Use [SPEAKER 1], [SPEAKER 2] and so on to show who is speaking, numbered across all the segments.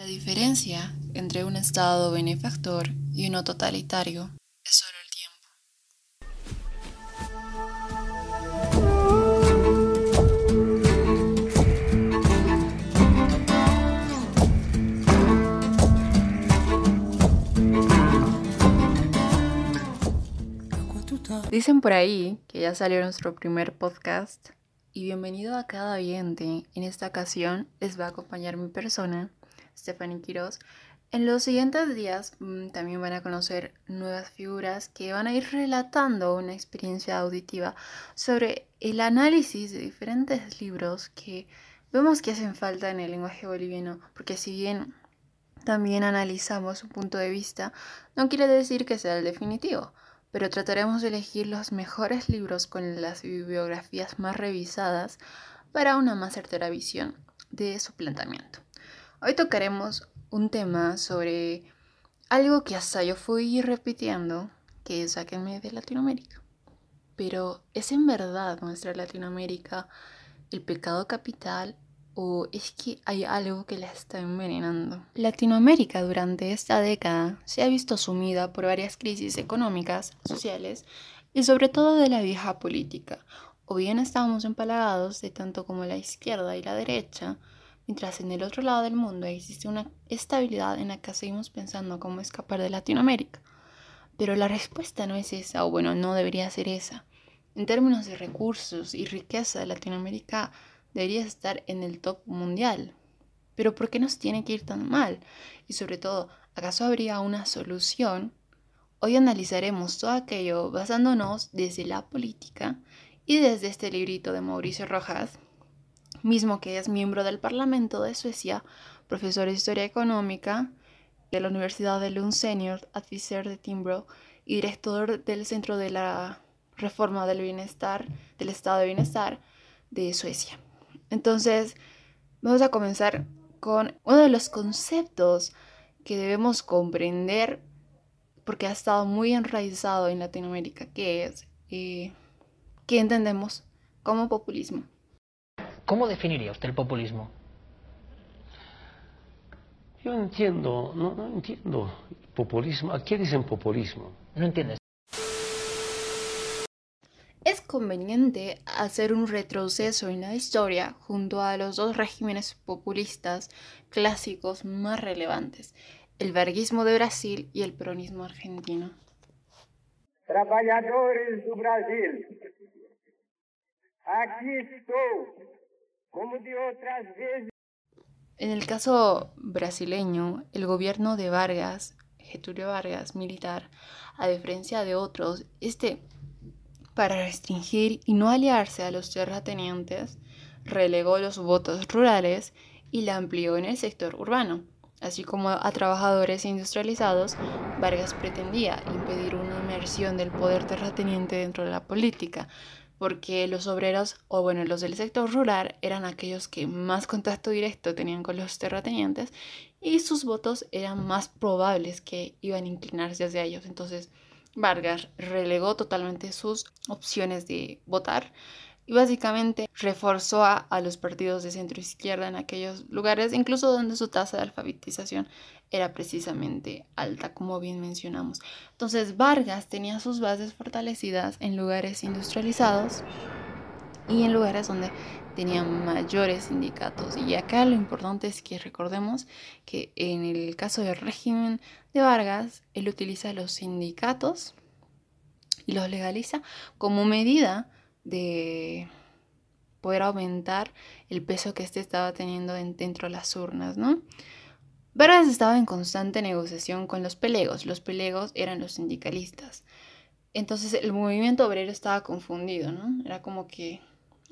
[SPEAKER 1] La diferencia entre un Estado benefactor y uno totalitario es solo el tiempo. Dicen por ahí que ya salió nuestro primer podcast y bienvenido a cada oyente. En esta ocasión les va a acompañar mi persona, Stephanie Quiroz. En los siguientes días mm, también van a conocer nuevas figuras que van a ir relatando una experiencia auditiva sobre el análisis de diferentes libros que vemos que hacen falta en el lenguaje boliviano, porque si bien también analizamos su punto de vista, no quiere decir que sea el definitivo pero trataremos de elegir los mejores libros con las bibliografías más revisadas para una más certera visión de su planteamiento. Hoy tocaremos un tema sobre algo que hasta yo fui repitiendo, que es Sáquenme de Latinoamérica. Pero ¿es en verdad nuestra Latinoamérica el pecado capital o es que hay algo que la está envenenando. Latinoamérica durante esta década se ha visto sumida por varias crisis económicas, sociales y sobre todo de la vieja política. O bien estamos empalagados de tanto como la izquierda y la derecha, mientras en el otro lado del mundo existe una estabilidad en la que seguimos pensando cómo escapar de Latinoamérica. Pero la respuesta no es esa, o bueno, no debería ser esa. En términos de recursos y riqueza Latinoamérica, debería estar en el top mundial. Pero ¿por qué nos tiene que ir tan mal? Y sobre todo, ¿acaso habría una solución? Hoy analizaremos todo aquello basándonos desde la política y desde este librito de Mauricio Rojas, mismo que es miembro del Parlamento de Suecia, profesor de Historia Económica de la Universidad de Lund Senior, advisor de Timbro y director del Centro de la Reforma del Bienestar, del Estado de Bienestar de Suecia. Entonces, vamos a comenzar con uno de los conceptos que debemos comprender porque ha estado muy enraizado en Latinoamérica, que es eh, ¿qué entendemos como populismo?
[SPEAKER 2] ¿Cómo definiría usted el populismo?
[SPEAKER 3] Yo entiendo, no, no entiendo populismo. ¿A qué dicen populismo?
[SPEAKER 2] No entiendes.
[SPEAKER 1] Es conveniente hacer un retroceso en la historia junto a los dos regímenes populistas clásicos más relevantes, el verguismo de Brasil y el peronismo argentino.
[SPEAKER 4] Trabajadores do Brasil, aquí estoy, como de otras veces.
[SPEAKER 1] En el caso brasileño, el gobierno de Vargas, Getúlio Vargas, militar, a diferencia de otros, este para restringir y no aliarse a los terratenientes, relegó los votos rurales y la amplió en el sector urbano. Así como a trabajadores industrializados, Vargas pretendía impedir una inmersión del poder terrateniente dentro de la política, porque los obreros, o bueno, los del sector rural, eran aquellos que más contacto directo tenían con los terratenientes y sus votos eran más probables que iban a inclinarse hacia ellos. Entonces, Vargas relegó totalmente sus opciones de votar y básicamente reforzó a, los partidos de centro izquierda en aquellos lugares, incluso donde su tasa de alfabetización era precisamente alta, como bien mencionamos. Entonces Vargas tenía sus bases fortalecidas en lugares industrializados y en lugares donde tenían mayores sindicatos. Y acá lo importante es que recordemos que en el caso del régimen de Vargas, él utiliza los sindicatos y los legaliza como medida de poder aumentar el peso que éste estaba teniendo dentro de las urnas, ¿no? Vargas estaba en constante negociación con los pelegos. Los pelegos eran los sindicalistas. Entonces el movimiento obrero estaba confundido, ¿no? Era como que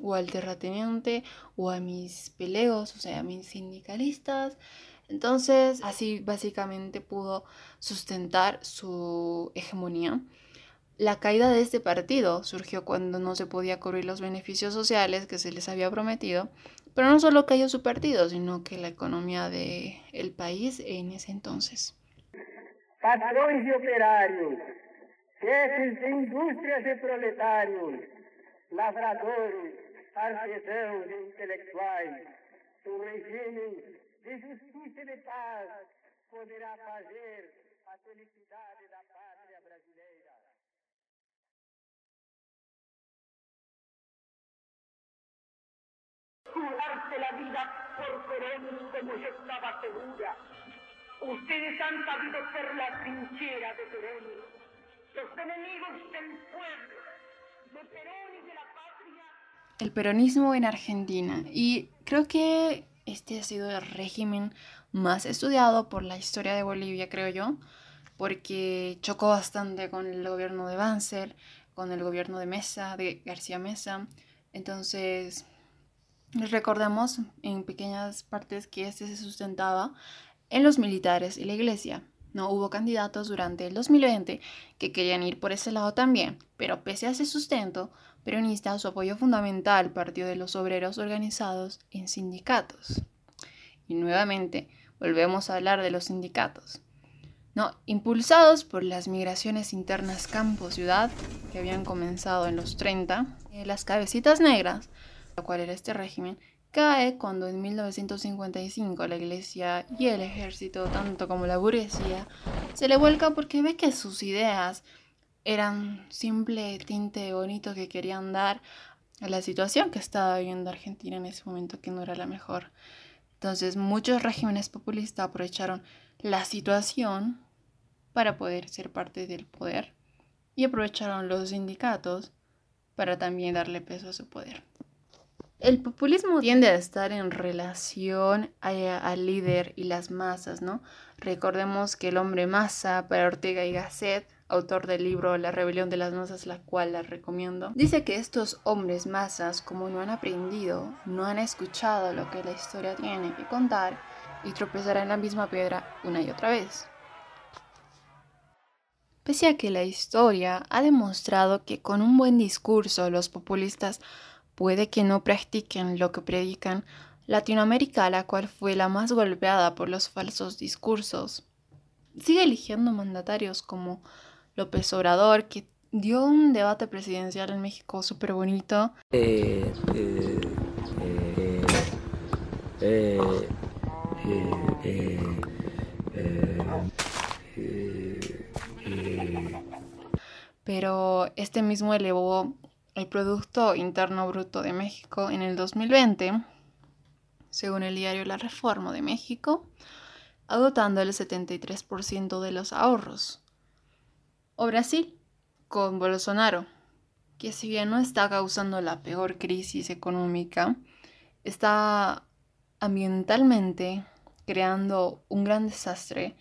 [SPEAKER 1] o al terrateniente o a mis pelegos, o sea, a mis sindicalistas. Entonces, así básicamente pudo sustentar su hegemonía. La caída de este partido surgió cuando no se podía cubrir los beneficios sociales que se les había prometido, pero no solo cayó su partido, sino que la economía del el país en ese entonces.
[SPEAKER 4] Patrões e operários, jefes de indústrias e proletários, lavradores, artesãos e intelectuais, um regime de justiça e de paz. poderá fazer a felicidade da pátria brasileira.
[SPEAKER 5] Jugarse la vida por Perón como yo estaba segura. Ustedes han sabido ser la trinchera de Perón, los enemigos del pueblo, de Perón y de la patria.
[SPEAKER 1] El peronismo en Argentina. Y creo que este ha sido el régimen más estudiado por la historia de Bolivia, creo yo, porque chocó bastante con el gobierno de Banzer, con el gobierno de Mesa, de García Mesa. Entonces, recordemos en pequeñas partes que este se sustentaba en los militares y la iglesia. No hubo candidatos durante el 2020 que querían ir por ese lado también, pero pese a ese sustento peronista, su apoyo fundamental partió de los obreros organizados en sindicatos. Y nuevamente volvemos a hablar de los sindicatos. No, impulsados por las migraciones internas campo-ciudad que habían comenzado en los 30, eh, las cabecitas negras, cual era este régimen, cae cuando en 1955 la iglesia y el ejército, tanto como la burguesía, se le vuelca porque ve que sus ideas eran simple tinte bonito que querían dar a la situación que estaba viviendo Argentina en ese momento, que no era la mejor. Entonces muchos regímenes populistas aprovecharon la situación para poder ser parte del poder y aprovecharon los sindicatos para también darle peso a su poder. El populismo tiende a estar en relación al líder y las masas, ¿no? Recordemos que el hombre masa para Ortega y Gasset, autor del libro La rebelión de las masas, la cual la recomiendo, dice que estos hombres masas, como no han aprendido, no han escuchado lo que la historia tiene que contar, y tropezarán en la misma piedra una y otra vez. Pese a que la historia ha demostrado que con un buen discurso los populistas puede que no practiquen lo que predican, Latinoamérica, la cual fue la más golpeada por los falsos discursos, sigue eligiendo mandatarios como López Obrador, que dio un debate presidencial en México súper bonito.
[SPEAKER 6] Eh, eh, eh,
[SPEAKER 1] Pero este mismo elevó el Producto Interno Bruto de México en el 2020, según el diario La Reforma de México, agotando el 73% de los ahorros. O Brasil, con Bolsonaro, que si bien no está causando la peor crisis económica, está ambientalmente creando un gran desastre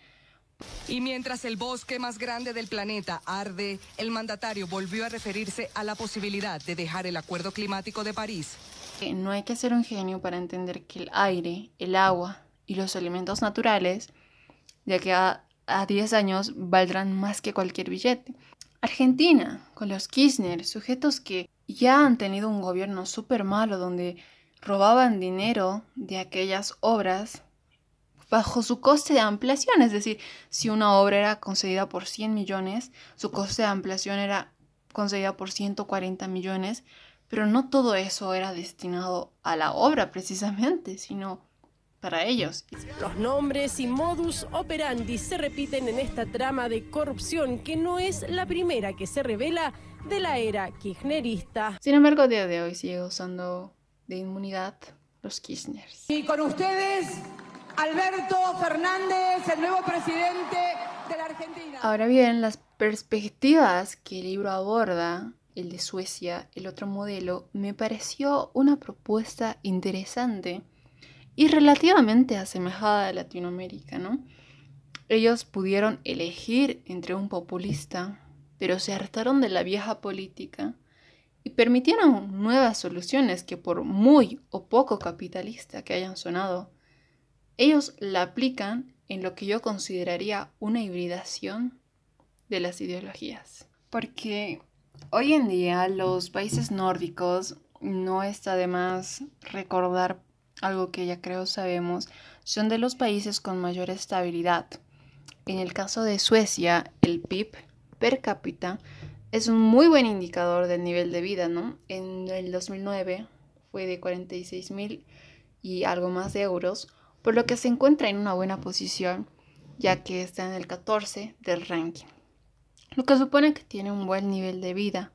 [SPEAKER 7] y mientras el bosque más grande del planeta arde, el mandatario volvió a referirse a la posibilidad de dejar el Acuerdo Climático de París.
[SPEAKER 1] No hay que ser un genio para entender que el aire, el agua y los alimentos naturales, de que a, a 10 años valdrán más que cualquier billete. Argentina, con los Kirchner, sujetos que ya han tenido un gobierno súper malo donde robaban dinero de aquellas obras bajo su coste de ampliación, es decir, si una obra era concedida por 100 millones, su coste de ampliación era concedida por 140 millones, pero no todo eso era destinado a la obra precisamente, sino para ellos.
[SPEAKER 8] Los nombres y modus operandi se repiten en esta trama de corrupción que no es la primera que se revela de la era kirchnerista.
[SPEAKER 1] Sin embargo, a día de hoy sigue usando de inmunidad los Kirchners.
[SPEAKER 9] Y con ustedes Alberto Fernández, el nuevo presidente de la Argentina.
[SPEAKER 1] Ahora bien, las perspectivas que el libro aborda, el de Suecia, el otro modelo, me pareció una propuesta interesante y relativamente asemejada a Latinoamérica, ¿no? Ellos pudieron elegir entre un populista, pero se hartaron de la vieja política y permitieron nuevas soluciones que por muy o poco capitalista que hayan sonado, ellos la aplican en lo que yo consideraría una hibridación de las ideologías. Porque hoy en día los países nórdicos no está de más recordar algo que ya creo sabemos, son de los países con mayor estabilidad. En el caso de Suecia, el PIB per cápita es un muy buen indicador del nivel de vida, ¿no? En el 2009 fue de 46 mil y algo más de euros, por lo que se encuentra en una buena posición, ya que está en el 14 del ranking, lo que supone que tiene un buen nivel de vida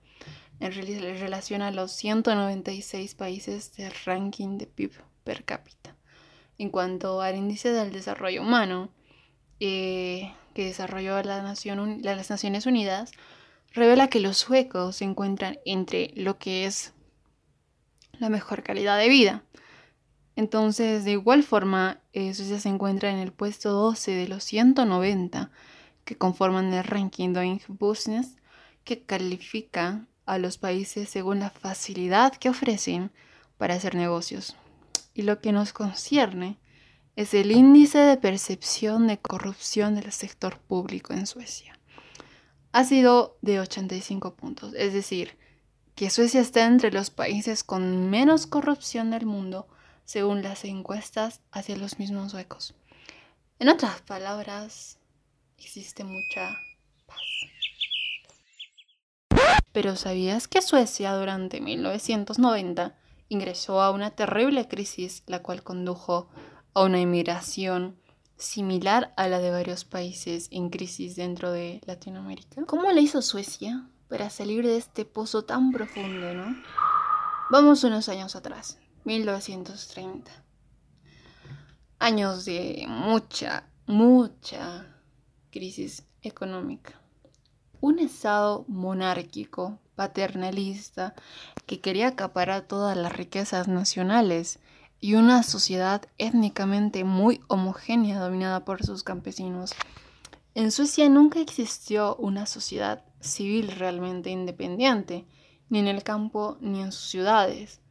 [SPEAKER 1] en relación a los 196 países del ranking de PIB per cápita. En cuanto al índice del desarrollo humano, eh, que desarrolló la Nación, las Naciones Unidas, revela que los suecos se encuentran entre lo que es la mejor calidad de vida. Entonces, de igual forma, Suecia se encuentra en el puesto 12 de los 190 que conforman el ranking Doing Business, que califica a los países según la facilidad que ofrecen para hacer negocios. Y lo que nos concierne es el índice de percepción de corrupción del sector público en Suecia. Ha sido de 85 puntos, es decir, que Suecia está entre los países con menos corrupción del mundo según las encuestas hacia los mismos suecos. En otras palabras, existe mucha paz. Pero ¿sabías que Suecia durante 1990 ingresó a una terrible crisis la cual condujo a una inmigración similar a la de varios países en crisis dentro de Latinoamérica? ¿Cómo le hizo Suecia para salir de este pozo tan profundo, no? Vamos unos años atrás, 1930. Años de mucha, mucha crisis económica. Un Estado monárquico, paternalista, que quería acaparar todas las riquezas nacionales y una sociedad étnicamente muy homogénea dominada por sus campesinos. En Suecia nunca existió una sociedad civil realmente independiente, ni en el campo ni en sus ciudades.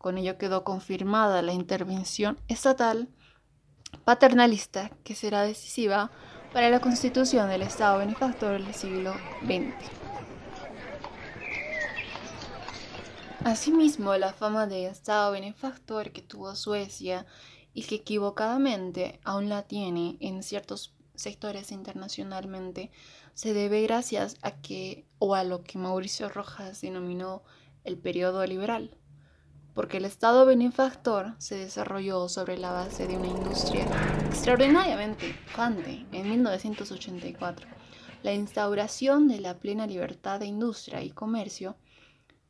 [SPEAKER 1] Con ello quedó confirmada la intervención estatal paternalista que será decisiva para la constitución del Estado benefactor del siglo XX. Asimismo, la fama de Estado benefactor que tuvo Suecia y que equivocadamente aún la tiene en ciertos sectores internacionalmente se debe gracias a que o a lo que Mauricio Rojas denominó el periodo liberal porque el Estado benefactor se desarrolló sobre la base de una industria extraordinariamente pujante en 1984. La instauración de la plena libertad de industria y comercio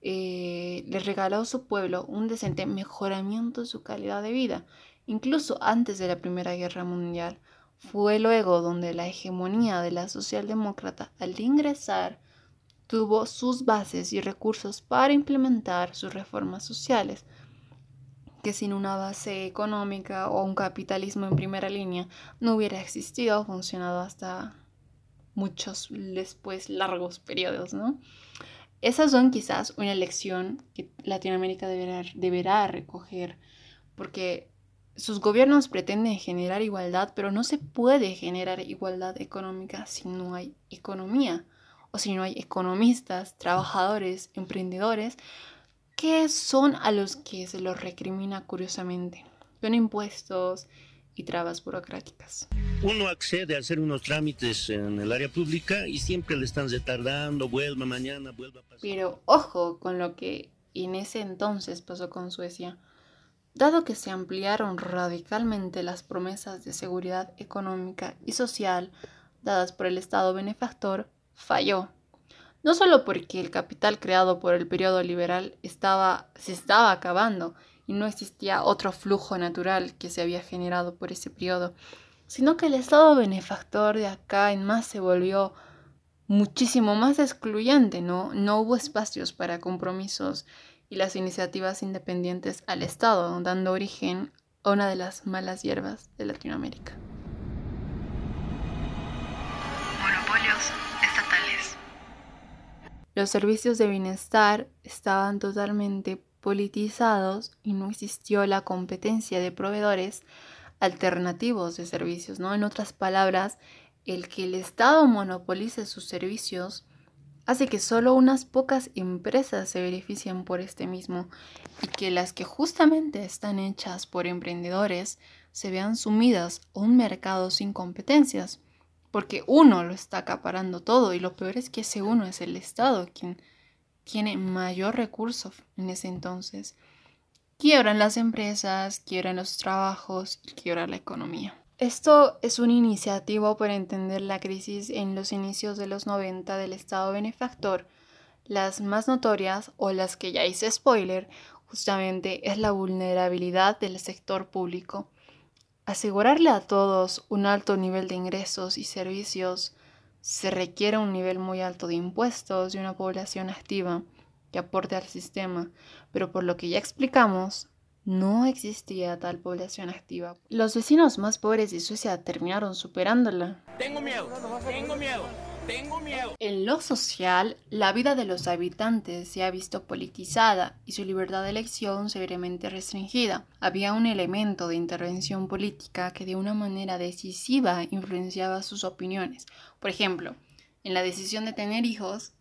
[SPEAKER 1] eh, le regaló a su pueblo un decente mejoramiento de su calidad de vida, incluso antes de la Primera Guerra Mundial. Fue luego donde la hegemonía de la socialdemócrata al ingresar tuvo sus bases y recursos para implementar sus reformas sociales, que sin una base económica o un capitalismo en primera línea no hubiera existido o funcionado hasta muchos después largos periodos, ¿no? Esas son quizás una lección que Latinoamérica deberá, deberá recoger, porque sus gobiernos pretenden generar igualdad, pero no se puede generar igualdad económica si no hay economía o si no hay economistas, trabajadores, emprendedores, que son a los que se los recrimina curiosamente. Son impuestos y trabas burocráticas.
[SPEAKER 10] Uno accede a hacer unos trámites en el área pública y siempre le están retardando, vuelva mañana, vuelva pasar.
[SPEAKER 1] Pero ojo con lo que en ese entonces pasó con Suecia. Dado que se ampliaron radicalmente las promesas de seguridad económica y social dadas por el Estado benefactor, falló. No solo porque el capital creado por el periodo liberal estaba, se estaba acabando y no existía otro flujo natural que se había generado por ese periodo, sino que el Estado benefactor de acá en más se volvió muchísimo más excluyente, ¿no? No hubo espacios para compromisos y las iniciativas independientes al Estado, dando origen a una de las malas hierbas de Latinoamérica. Monopolios los servicios de bienestar estaban totalmente politizados y no existió la competencia de proveedores alternativos de servicios, ¿no? En otras palabras, el que el Estado monopolice sus servicios hace que solo unas pocas empresas se beneficien por este mismo y que las que justamente están hechas por emprendedores se vean sumidas a un mercado sin competencias porque uno lo está acaparando todo y lo peor es que ese uno es el Estado quien tiene mayor recurso en ese entonces. quiebran las empresas, quiebran los trabajos quiebra la economía. Esto es una iniciativa para entender la crisis en los inicios de los 90 del Estado benefactor. Las más notorias, o las que ya hice spoiler, justamente es la vulnerabilidad del sector público. Asegurarle a todos un alto nivel de ingresos y servicios se requiere un nivel muy alto de impuestos y una población activa que aporte al sistema, pero por lo que ya explicamos, no existía tal población activa. Los vecinos más pobres de Suecia terminaron superándola.
[SPEAKER 11] Tengo miedo, tengo miedo, tengo.
[SPEAKER 1] En lo social, la vida de los habitantes se ha visto politizada y su libertad de elección severamente restringida. Había un elemento de intervención política que de una manera decisiva influenciaba sus opiniones. Por ejemplo, en la decisión de tener hijos,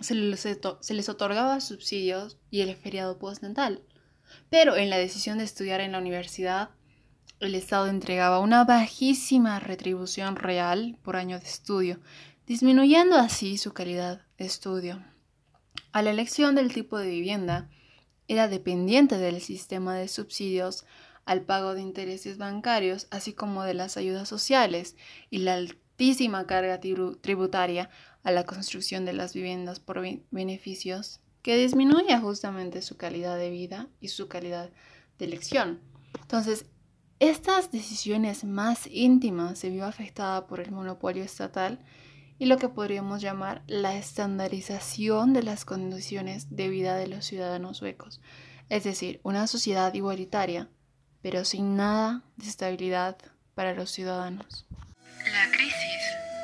[SPEAKER 1] se les otorgaba subsidios y el feriado postnatal. Pero en la decisión de estudiar en la universidad, el Estado entregaba una bajísima retribución real por año de estudio, disminuyendo así su calidad de estudio. A la elección del tipo de vivienda, era dependiente del sistema de subsidios al pago de intereses bancarios, así como de las ayudas sociales y la altísima carga tributaria a la construcción de las viviendas por beneficios que disminuye justamente su calidad de vida y su calidad de elección. Entonces, estas decisiones más íntimas se vio afectada por el monopolio estatal y lo que podríamos llamar la estandarización de las condiciones de vida de los ciudadanos suecos, es decir, una sociedad igualitaria, pero sin nada de estabilidad para los ciudadanos.
[SPEAKER 12] La crisis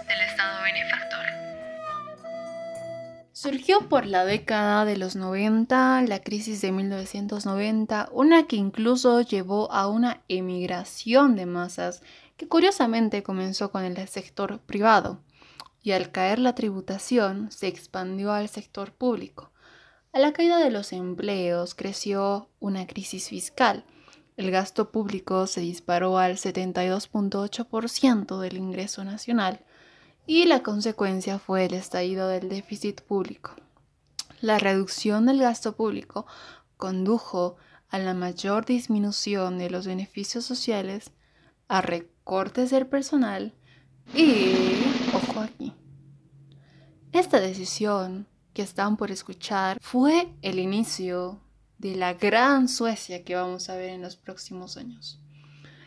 [SPEAKER 12] del Estado benefactor.
[SPEAKER 1] Surgió por la década de los 90, la crisis de 1990, una que incluso llevó a una emigración de masas que curiosamente comenzó con el sector privado y al caer la tributación se expandió al sector público. A la caída de los empleos creció una crisis fiscal. El gasto público se disparó al 72.8% del ingreso nacional y la consecuencia fue el estallido del déficit público. La reducción del gasto público condujo a la mayor disminución de los beneficios sociales, a recortes del personal y, ojo aquí, esta decisión que están por escuchar fue el inicio de la gran Suecia que vamos a ver en los próximos años.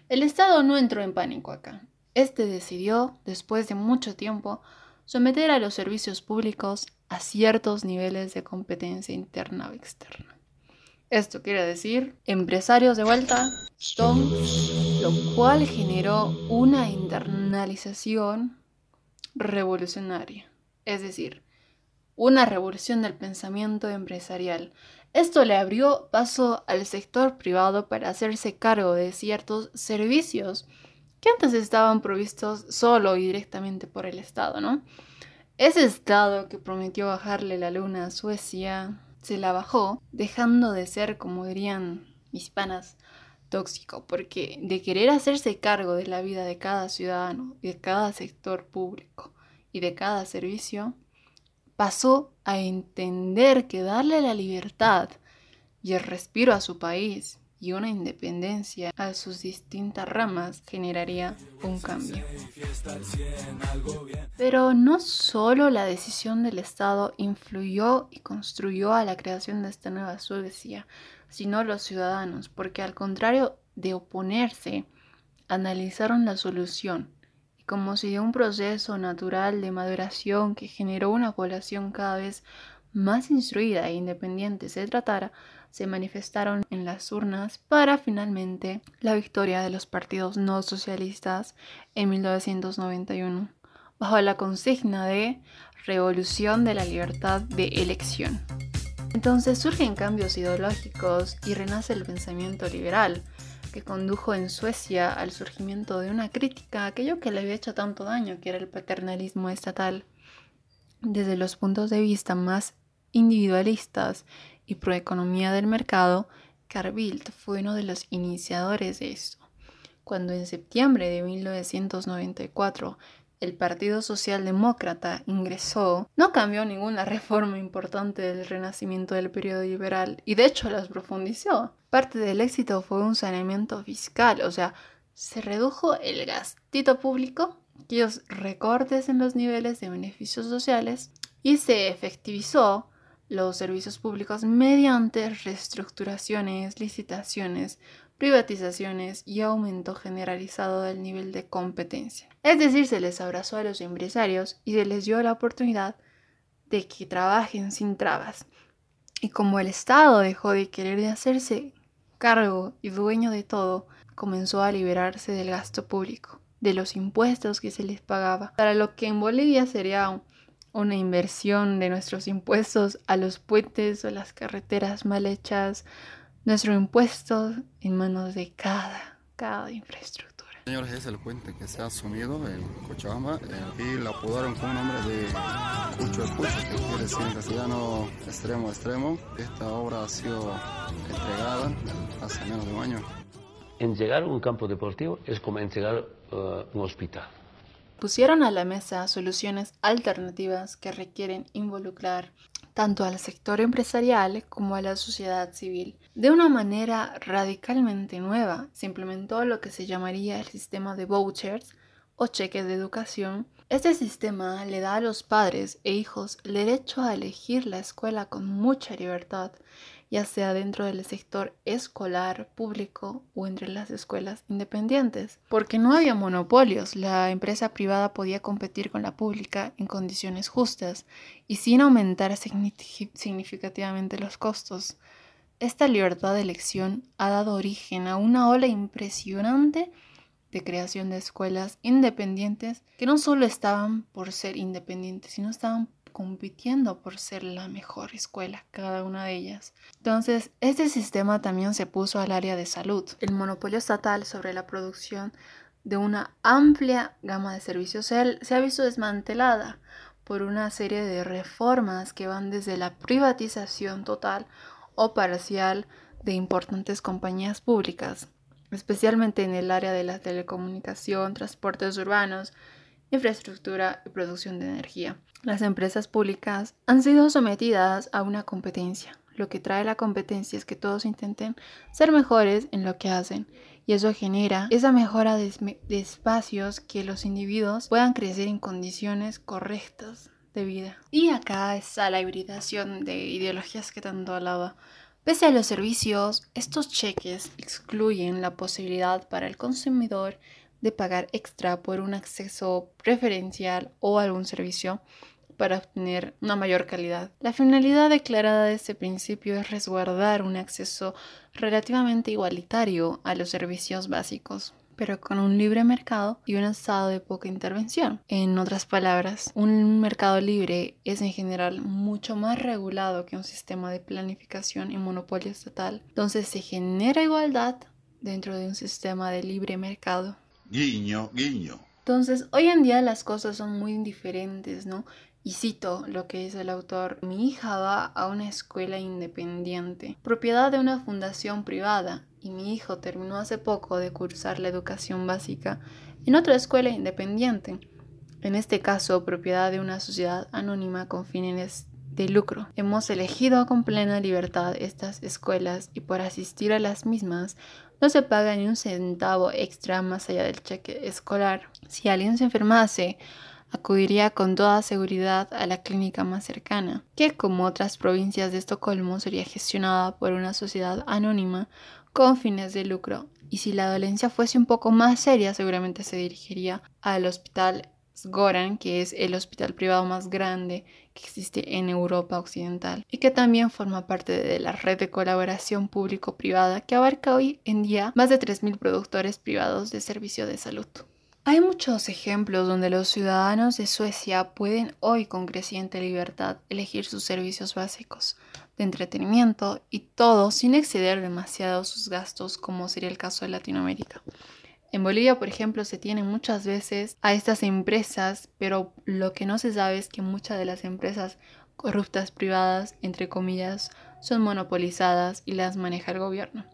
[SPEAKER 1] El Estado no entró en pánico acá. Este decidió, después de mucho tiempo, someter a los servicios públicos a ciertos niveles de competencia interna o externa. Esto quiere decir empresarios de vuelta, lo cual generó una internalización revolucionaria, es decir, una revolución del pensamiento empresarial. Esto le abrió paso al sector privado para hacerse cargo de ciertos servicios que antes estaban provistos solo y directamente por el Estado, ¿no? Ese Estado que prometió bajarle la luna a Suecia, se la bajó, dejando de ser, como dirían mis panas, tóxico, porque de querer hacerse cargo de la vida de cada ciudadano, de cada sector público y de cada servicio, pasó a entender que darle la libertad y el respiro a su país y una independencia a sus distintas ramas generaría un cambio. Pero no solo la decisión del Estado influyó y construyó a la creación de esta nueva Suecia, sino los ciudadanos, porque al contrario de oponerse, analizaron la solución y como si de un proceso natural de maduración que generó una población cada vez más instruida e independiente se tratara, se manifestaron en las urnas para finalmente la victoria de los partidos no socialistas en 1991, bajo la consigna de Revolución de la Libertad de Elección. Entonces surgen cambios ideológicos y renace el pensamiento liberal, que condujo en Suecia al surgimiento de una crítica a aquello que le había hecho tanto daño, que era el paternalismo estatal. Desde los puntos de vista más individualistas y proeconomía del mercado, Carl fue uno de los iniciadores de esto. Cuando en septiembre de 1994 el Partido Socialdemócrata ingresó, no cambió ninguna reforma importante del renacimiento del periodo liberal y de hecho las profundizó. Parte del éxito fue un saneamiento fiscal, o sea, se redujo el gastito público, aquellos recortes en los niveles de beneficios sociales y se efectivizó los servicios públicos mediante reestructuraciones, licitaciones, privatizaciones y aumento generalizado del nivel de competencia. Es decir, se les abrazó a los empresarios y se les dio la oportunidad de que trabajen sin trabas. Y como el Estado dejó de querer de hacerse cargo y dueño de todo, comenzó a liberarse del gasto público, de los impuestos que se les pagaba, para lo que en Bolivia sería una inversión de nuestros impuestos a los puentes o las carreteras mal hechas, nuestro impuesto en manos de cada, cada infraestructura.
[SPEAKER 13] Señores, es el puente que se ha asumido en Cochabamba eh, y la apodaron con un nombre de Cucho Cucho, que quiere decir en castellano extremo extremo. Esta obra ha sido entregada hace menos de un año.
[SPEAKER 3] Entregar un campo deportivo es como entregar uh, un hospital.
[SPEAKER 1] Pusieron a la mesa soluciones alternativas que requieren involucrar tanto al sector empresarial como a la sociedad civil. De una manera radicalmente nueva, se implementó lo que se llamaría el sistema de vouchers o cheques de educación. Este sistema le da a los padres e hijos el derecho a elegir la escuela con mucha libertad ya sea dentro del sector escolar público o entre las escuelas independientes, porque no había monopolios, la empresa privada podía competir con la pública en condiciones justas y sin aumentar significativamente los costos. Esta libertad de elección ha dado origen a una ola impresionante de creación de escuelas independientes que no solo estaban por ser independientes, sino estaban compitiendo por ser la mejor escuela, cada una de ellas. Entonces, este sistema también se puso al área de salud. El monopolio estatal sobre la producción de una amplia gama de servicios se, ha visto desmantelada por una serie de reformas que van desde la privatización total o parcial de importantes compañías públicas, especialmente en el área de la telecomunicación, transportes urbanos, infraestructura y producción de energía. Las empresas públicas han sido sometidas a una competencia. Lo que trae la competencia es que todos intenten ser mejores en lo que hacen y eso genera esa mejora de, espacios que los individuos puedan crecer en condiciones correctas de vida. Y acá está la hibridación de ideologías que tanto hablaba. Pese a los servicios, estos cheques excluyen la posibilidad para el consumidor de pagar extra por un acceso preferencial o algún servicio para obtener una mayor calidad. La finalidad declarada de este principio es resguardar un acceso relativamente igualitario a los servicios básicos pero con un libre mercado y un estado de poca intervención. En otras palabras, un mercado libre es en general mucho más regulado que un sistema de planificación y monopolio estatal, entonces se genera igualdad dentro de un sistema de libre mercado.
[SPEAKER 14] Guiño, guiño.
[SPEAKER 1] Entonces, hoy en día las cosas son muy diferentes, ¿no? Y cito lo que dice el autor, mi hija va a una escuela independiente, propiedad de una fundación privada, y mi hijo terminó hace poco de cursar la educación básica en otra escuela independiente, en este caso propiedad de una sociedad anónima con fines de lucro. Hemos elegido con plena libertad estas escuelas y por asistir a las mismas no se paga ni un centavo extra más allá del cheque escolar. Si alguien se enfermase, acudiría con toda seguridad a la clínica más cercana, que como otras provincias de Estocolmo sería gestionada por una sociedad anónima con fines de lucro. Y si la dolencia fuese un poco más seria, seguramente se dirigiría al hospital Goran, que es el hospital privado más grande que existe en Europa Occidental y que también forma parte de la red de colaboración público-privada que abarca hoy en día más de 3.000 productores privados de servicio de salud. Hay muchos ejemplos donde los ciudadanos de Suecia pueden hoy con creciente libertad elegir sus servicios básicos de entretenimiento y todo sin exceder demasiado sus gastos como sería el caso de Latinoamérica. En Bolivia, por ejemplo, se tienen muchas veces a estas empresas, pero lo que no se sabe es que muchas de las empresas corruptas privadas, entre comillas, son monopolizadas y las maneja el gobierno.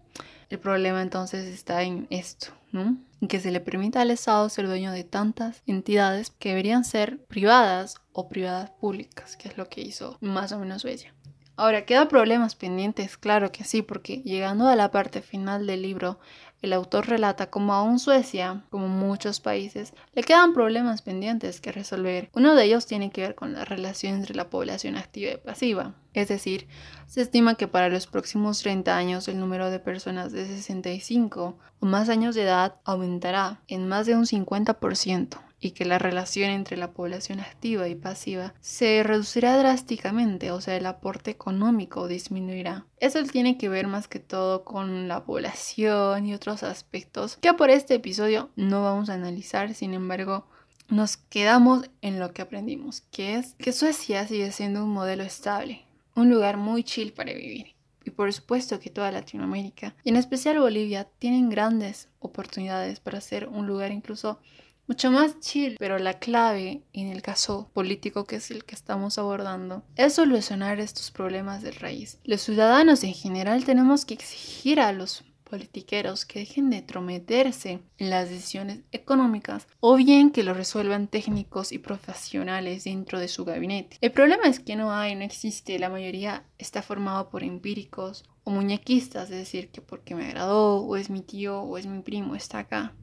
[SPEAKER 1] El problema entonces está en esto, ¿no? Que se le permita al Estado ser dueño de tantas entidades que deberían ser privadas o privadas públicas, que es lo que hizo más o menos Suecia. Ahora, ¿queda problemas pendientes? Claro que sí, porque llegando a la parte final del libro, el autor relata cómo aún Suecia, como muchos países, le quedan problemas pendientes que resolver. Uno de ellos tiene que ver con la relación entre la población activa y pasiva. Es decir, se estima que para los próximos 30 años el número de personas de 65 o más años de edad aumentará en más de un 50% y que la relación entre la población activa y pasiva se reducirá drásticamente, o sea, el aporte económico disminuirá. Eso tiene que ver más que todo con la población y otros aspectos que por este episodio no vamos a analizar, sin embargo, nos quedamos en lo que aprendimos, que es que Suecia sigue siendo un modelo estable, un lugar muy chill para vivir. Y por supuesto que toda Latinoamérica, y en especial Bolivia, tienen grandes oportunidades para ser un lugar incluso mucho más chill, pero la clave en el caso político que es el que estamos abordando es solucionar estos problemas de raíz. Los ciudadanos en general tenemos que exigir a los politiqueros que dejen de trometerse en las decisiones económicas o bien que lo resuelvan técnicos y profesionales dentro de su gabinete. El problema es que no hay, no existe, la mayoría está formado por empíricos o muñequistas, es decir, que porque me agradó o es mi tío o es mi primo está acá.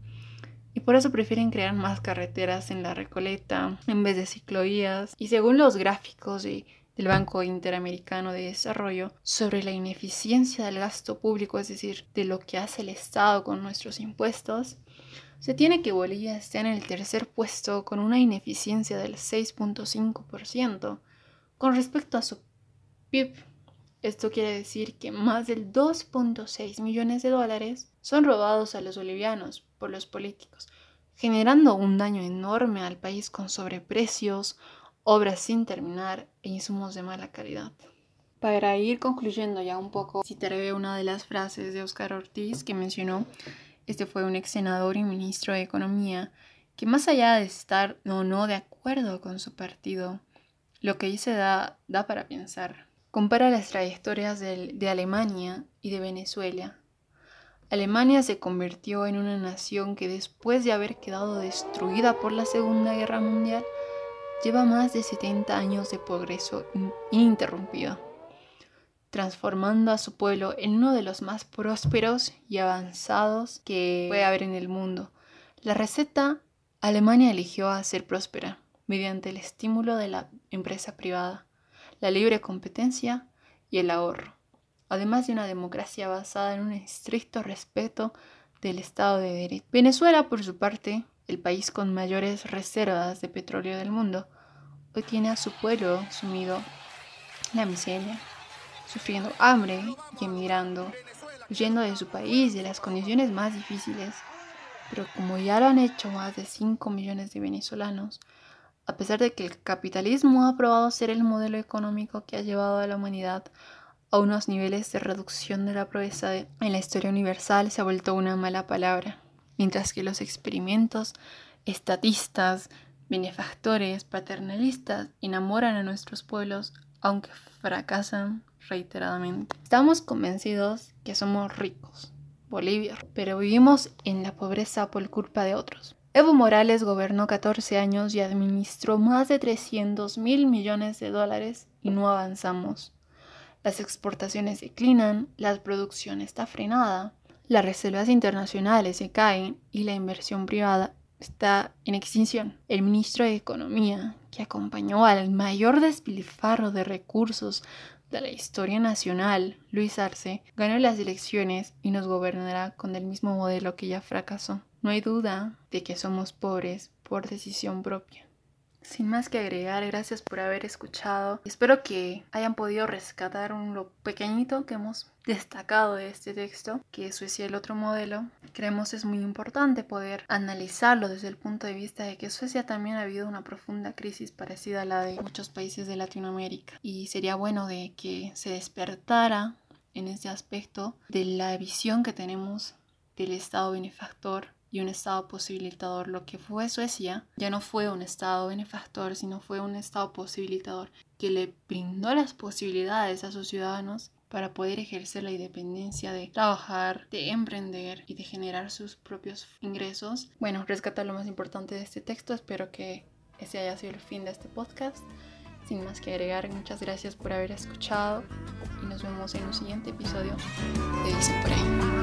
[SPEAKER 1] Y por eso prefieren crear más carreteras en la Recoleta en vez de ciclovías. Y según los gráficos del Banco Interamericano de Desarrollo sobre la ineficiencia del gasto público, es decir, de lo que hace el Estado con nuestros impuestos, se tiene que Bolivia esté en el tercer puesto con una ineficiencia del 6.5% con respecto a su PIB. Esto quiere decir que más del 2.6 millones de dólares son robados a los bolivianos por los políticos, generando un daño enorme al país con sobreprecios, obras sin terminar e insumos de mala calidad. Para ir concluyendo ya un poco, citaré una de las frases de Óscar Ortiz que mencionó, este fue un ex senador y ministro de Economía, que más allá de estar o no de acuerdo con su partido, lo que dice da, da para pensar. Compara las trayectorias de Alemania y de Venezuela Alemania se convirtió en una nación que después de haber quedado destruida por la Segunda Guerra Mundial, lleva más de 70 años de progreso ininterrumpido, transformando a su pueblo en uno de los más prósperos y avanzados que puede haber en el mundo. La receta Alemania eligió a ser próspera mediante el estímulo de la empresa privada, la libre competencia y el ahorro además de una democracia basada en un estricto respeto del Estado de Derecho. Venezuela, por su parte, el país con mayores reservas de petróleo del mundo, hoy tiene a su pueblo sumido en la miseria, sufriendo hambre y emigrando, huyendo de su país de las condiciones más difíciles. Pero como ya lo han hecho más de 5 millones de venezolanos, a pesar de que el capitalismo ha probado ser el modelo económico que ha llevado a la humanidad a unos niveles de reducción de la pobreza en la historia universal se ha vuelto una mala palabra, mientras que los experimentos estatistas, benefactores, paternalistas enamoran a nuestros pueblos, aunque fracasan reiteradamente. Estamos convencidos que somos ricos, Bolivia, pero vivimos en la pobreza por culpa de otros. Evo Morales gobernó 14 años y administró más de 300 mil millones de dólares y no avanzamos. Las exportaciones declinan, la producción está frenada, las reservas internacionales se caen y la inversión privada está en extinción. El ministro de Economía, que acompañó al mayor despilfarro de recursos de la historia nacional, Luis Arce, ganó las elecciones y nos gobernará con el mismo modelo que ya fracasó. No hay duda de que somos pobres por decisión propia. Sin más que agregar, gracias por haber escuchado. Espero que hayan podido rescatar un lo pequeñito que hemos destacado de este texto, que eso es el otro modelo. Creemos es muy importante poder analizarlo desde el punto de vista de que Suecia también ha habido una profunda crisis parecida a la de muchos países de Latinoamérica y sería bueno de que se despertara en este aspecto de la visión que tenemos del Estado benefactor y un Estado posibilitador. Lo que fue Suecia ya no fue un Estado benefactor, sino fue un Estado posibilitador que le brindó las posibilidades a sus ciudadanos para poder ejercer la independencia de trabajar, de emprender y de generar sus propios ingresos. Bueno, rescata lo más importante de este texto. Espero que ese haya sido el fin de este podcast. Sin más que agregar, muchas gracias por haber escuchado y nos vemos en un siguiente episodio de Dicen por ahí.